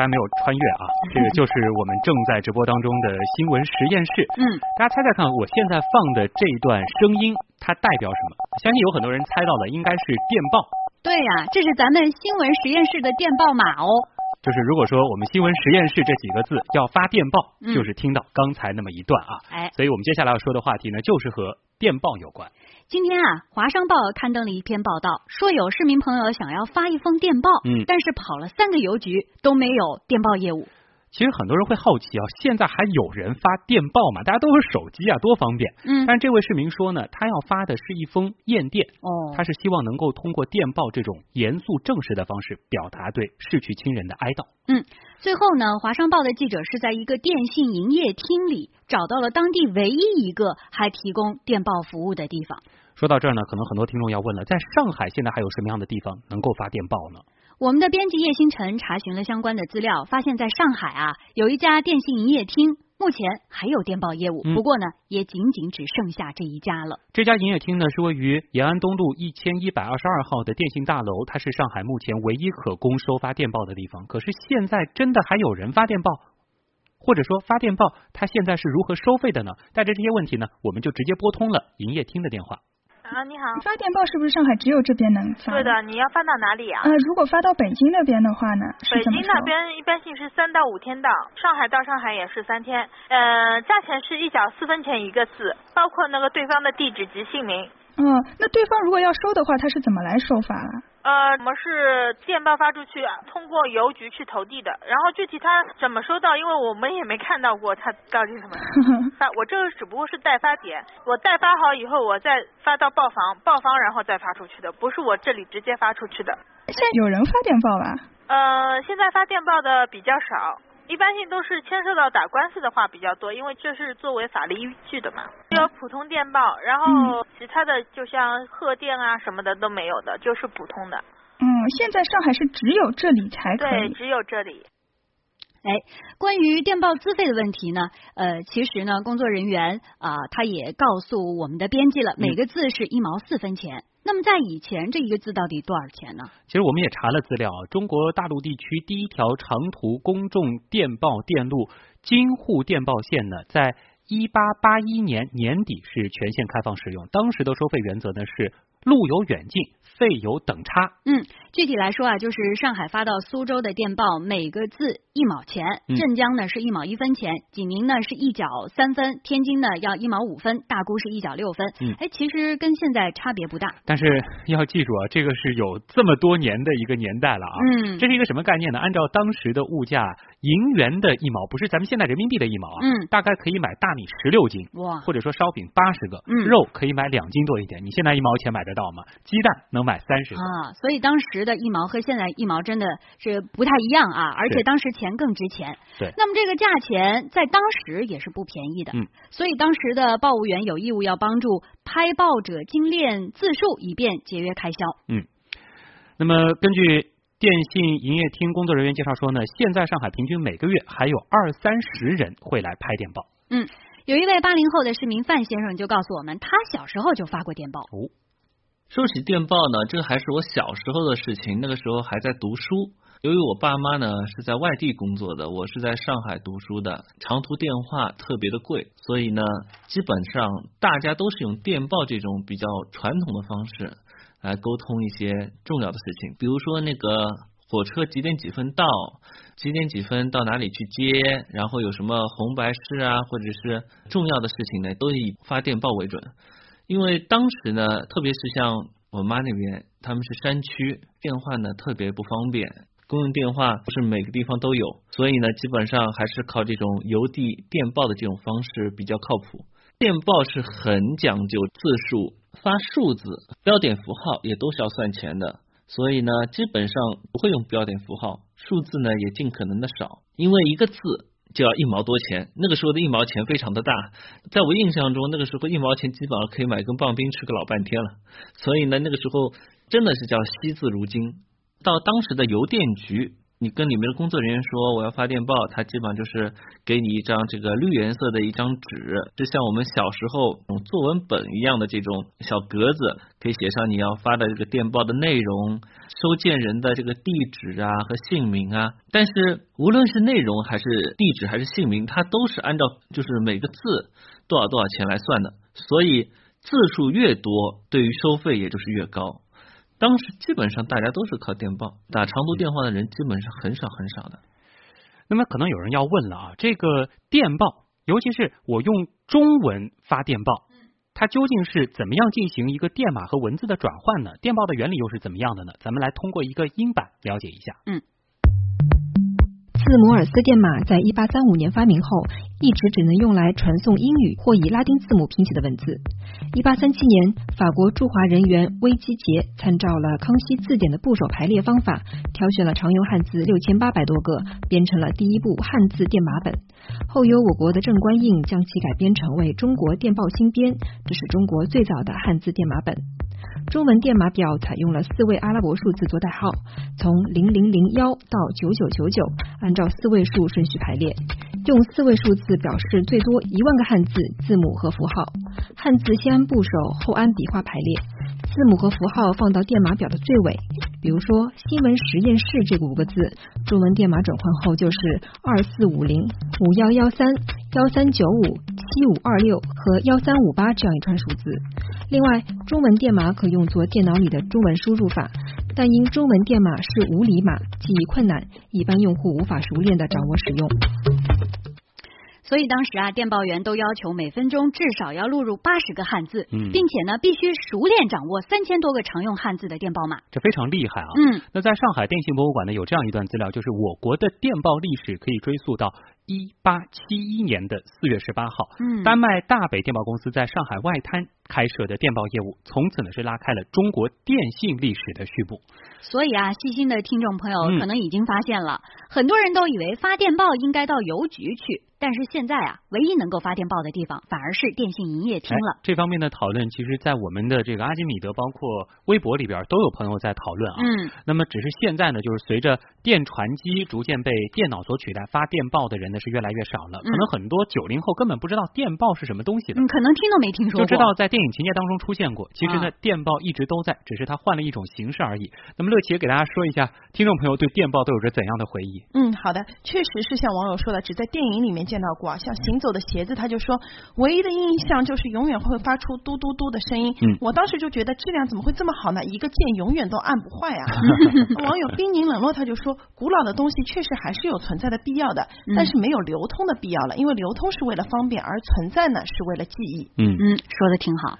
大家没有穿越啊，这个就是我们正在直播当中的新闻实验室。嗯，大家猜猜看，我现在放的这段声音它代表什么？相信有很多人猜到了，应该是电报。对呀，这是咱们新闻实验室的电报码哦。就是如果说我们新闻实验室这几个字要发电报，嗯就是听到刚才那么一段啊。哎，所以我们接下来要说的话题呢，就是和电报有关。今天啊，华商报刊登了一篇报道，说有市民朋友想要发一封电报，嗯但是跑了三个邮局都没有电报业务。其实很多人会好奇啊，现在还有人发电报吗？大家都是手机啊，多方便。嗯，但这位市民说呢，他要发的是一封唁电，哦，他是希望能够通过电报这种严肃正式的方式，表达对逝去亲人的哀悼。嗯最后呢，华商报的记者是在一个电信营业厅里找到了当地唯一一个还提供电报服务的地方。说到这儿呢，可能很多听众要问了，在上海现在还有什么样的地方能够发电报呢？我们的编辑叶星辰查询了相关的资料，发现在上海啊有一家电信营业厅，目前还有电报业务，嗯不过呢也仅仅只剩下这一家了。这家营业厅呢是位于延安东路一千一百二十二号的电信大楼，它是上海目前唯一可供收发电报的地方。可是现在真的还有人发电报？或者说发电报，它现在是如何收费的呢？带着这些问题呢，我们就直接拨通了营业厅的电话。啊，你好。发电报是不是上海只有这边能发？对的，你要发到哪里啊？呃，如果发到北京那边的话呢？北京那边一般性是三到五天到，上海到上海也是三天。呃，价钱是一角四分钱一个字，包括那个对方的地址及姓名。嗯，那对方如果要收的话，他是怎么来收法啊？呃，我们是电报发出去，通过邮局去投递的。然后具体他怎么收到，因为我们也没看到过他到底怎么发。我这个只不过是代发点，我代发好以后，我再发到报房，报房然后再发出去的，不是我这里直接发出去的。现在有人发电报吧？呃，现在发电报的比较少，一般性都是牵涉到打官司的话比较多，因为这是作为法律依据的嘛。只有普通电报，然后其他的就像贺电啊什么的都没有的，就是普通的。嗯，现在上海是只有这里才可对，以。只有这里。哎，关于电报资费的问题呢，呃，其实呢，工作人员啊、他也告诉我们的编辑了，每个字是一毛四分钱。那么在以前，这一个字到底多少钱呢？其实我们也查了资料，中国大陆地区第一条长途公众电报电路京沪电报线呢，在一八八一年年底是全线开放使用，当时的收费原则呢是路有远近，费有等差。嗯，具体来说啊，就是上海发到苏州的电报，每个字一毛钱；嗯镇江呢是一毛一分钱，济宁呢是一角三分，天津呢要一毛五分，大沽是一角六分。嗯哎，其实跟现在差别不大。但是要记住啊，这个是有这么多年的一个年代了啊。嗯这是一个什么概念呢？按照当时的物价，银元的一毛不是咱们现在人民币的一毛啊，嗯大概可以买大米十六斤，哇，或者说烧饼八十个，嗯肉可以买两斤多一点。你现在一毛钱买得到吗？鸡蛋能买三十个。啊，所以当时的一毛和现在一毛真的是不太一样啊，而且当时钱更值钱。对那么这个价钱在当时也是不便宜的。嗯，所以当时的报务员有义务要帮助拍报者精炼字数，以便节约开销。嗯那么根据电信营业厅工作人员介绍说呢，现在上海平均每个月还有二三十人会来拍电报。嗯，有一位八零后的市民范先生就告诉我们，他小时候就发过电报。说起电报呢，这还是我小时候的事情，那个时候还在读书。由于我爸妈呢是在外地工作的，我是在上海读书的，长途电话特别的贵，所以呢，基本上大家都是用电报这种比较传统的方式来沟通一些重要的事情，比如说那个火车几点几分到，几点几分到哪里去接，然后有什么红白事啊，或者是重要的事情呢，都以发电报为准。因为当时呢，特别是像我妈那边，他们是山区，电话呢特别不方便，公用电话不是每个地方都有，所以呢，基本上还是靠这种邮递电报的这种方式比较靠谱。电报是很讲究字数，发数字、标点符号也都是要算钱的，所以呢，基本上不会用标点符号，数字呢也尽可能的少，因为一个字就要一毛多钱，那个时候的一毛钱非常的大，在我印象中，那个时候一毛钱基本上可以买根棒冰吃个老半天了，所以呢，那个时候真的是叫惜字如金。到当时的邮电局，你跟里面的工作人员说我要发电报，他基本上就是给你一张这个绿颜色的一张纸，就像我们小时候作文本一样的这种小格子，可以写上你要发的这个电报的内容、收件人的这个地址啊和姓名啊。但是无论是内容还是地址还是姓名，它都是按照就是每个字多少多少钱来算的，所以字数越多，对于收费也就是越高。当时基本上大家都是靠电报打长途电话的人，基本上很少很少的。那么可能有人要问了啊，这个电报，尤其是我用中文发电报，它究竟是怎么样进行一个电码和文字的转换呢？电报的原理又是怎么样的呢？咱们来通过一个音版了解一下。嗯。自摩尔斯电码在一八三五年发明后，一直只能用来传送英语或以拉丁字母拼写的文字。一八三七年，法国驻华人员威基杰参照了康熙字典的部首排列方法，挑选了常用汉字六千八百多个，编成了第一部汉字电码本。后由我国的郑观应将其改编成为《中国电报新编》，这是中国最早的汉字电码本。中文电码表采用了四位阿拉伯数字做代号，从零零零幺到九九九九，按照四位数顺序排列，用四位数字表示最多一万个汉字、字母和符号。汉字先按部首，后按笔画排列，字母和符号放到电码表的最尾。比如说“新闻实验室”这五个字，中文电码转换后就是二四五零、五幺幺三、幺三九五、七五二六和幺三五八这样一串数字。另外，中文电码可用作电脑里的中文输入法，但因中文电码是无理码，记忆困难，一般用户无法熟练的掌握使用。所以当时啊，电报员都要求每分钟至少要录入八十个汉字，嗯并且呢，必须熟练掌握三千多个常用汉字的电报码。这非常厉害啊！嗯，那在上海电信博物馆呢，有这样一段资料，就是我国的电报历史可以追溯到一八七一年的四月十八号，嗯丹麦大北电报公司在上海外滩开设的电报业务，从此呢是拉开了中国电信历史的序幕。所以啊，细心的听众朋友嗯可能已经发现了，很多人都以为发电报应该到邮局去，但是现在啊，唯一能够发电报的地方反而是电信营业厅了哎。这方面的讨论，其实，在我们的这个阿基米德，包括微博里边，都有朋友在讨论啊。嗯，那么，只是现在呢，就是随着电传机逐渐被电脑所取代，发电报的人呢是越来越少了。可能很多九零后根本不知道电报是什么东西的。嗯，可能听都没听说过。就知道在电影情节当中出现过，其实呢，啊电报一直都在，只是它换了一种形式而已。那么，乐奇也给大家说一下，听众朋友对电报都有着怎样的回忆？嗯，好的，确实是像网友说的，只在电影里面见到过啊。像行走的鞋子，他就说唯一的印象就是永远会发出嘟嘟嘟的声音。嗯我当时就觉得质量怎么会这么好呢？一个键永远都按不坏啊。网友冰凝冷落他就说，古老的东西确实还是有存在的必要的，但是没有流通的必要了，因为流通是为了方便，而存在呢是为了记忆。嗯嗯，说的挺好。